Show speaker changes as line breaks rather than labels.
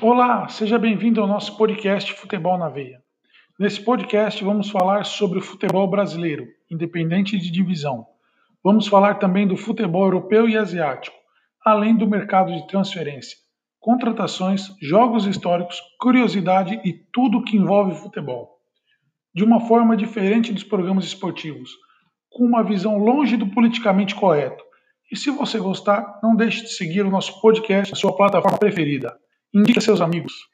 Olá, seja bem-vindo ao nosso podcast Futebol na Veia. Nesse podcast vamos falar sobre o futebol brasileiro, independente de divisão. Vamos falar também do futebol europeu e asiático, além do mercado de transferência, contratações, jogos históricos, curiosidade e tudo que envolve futebol. De uma forma diferente dos programas esportivos, com uma visão longe do politicamente correto. E se você gostar, não deixe de seguir o nosso podcast na sua plataforma preferida. Indique a seus amigos.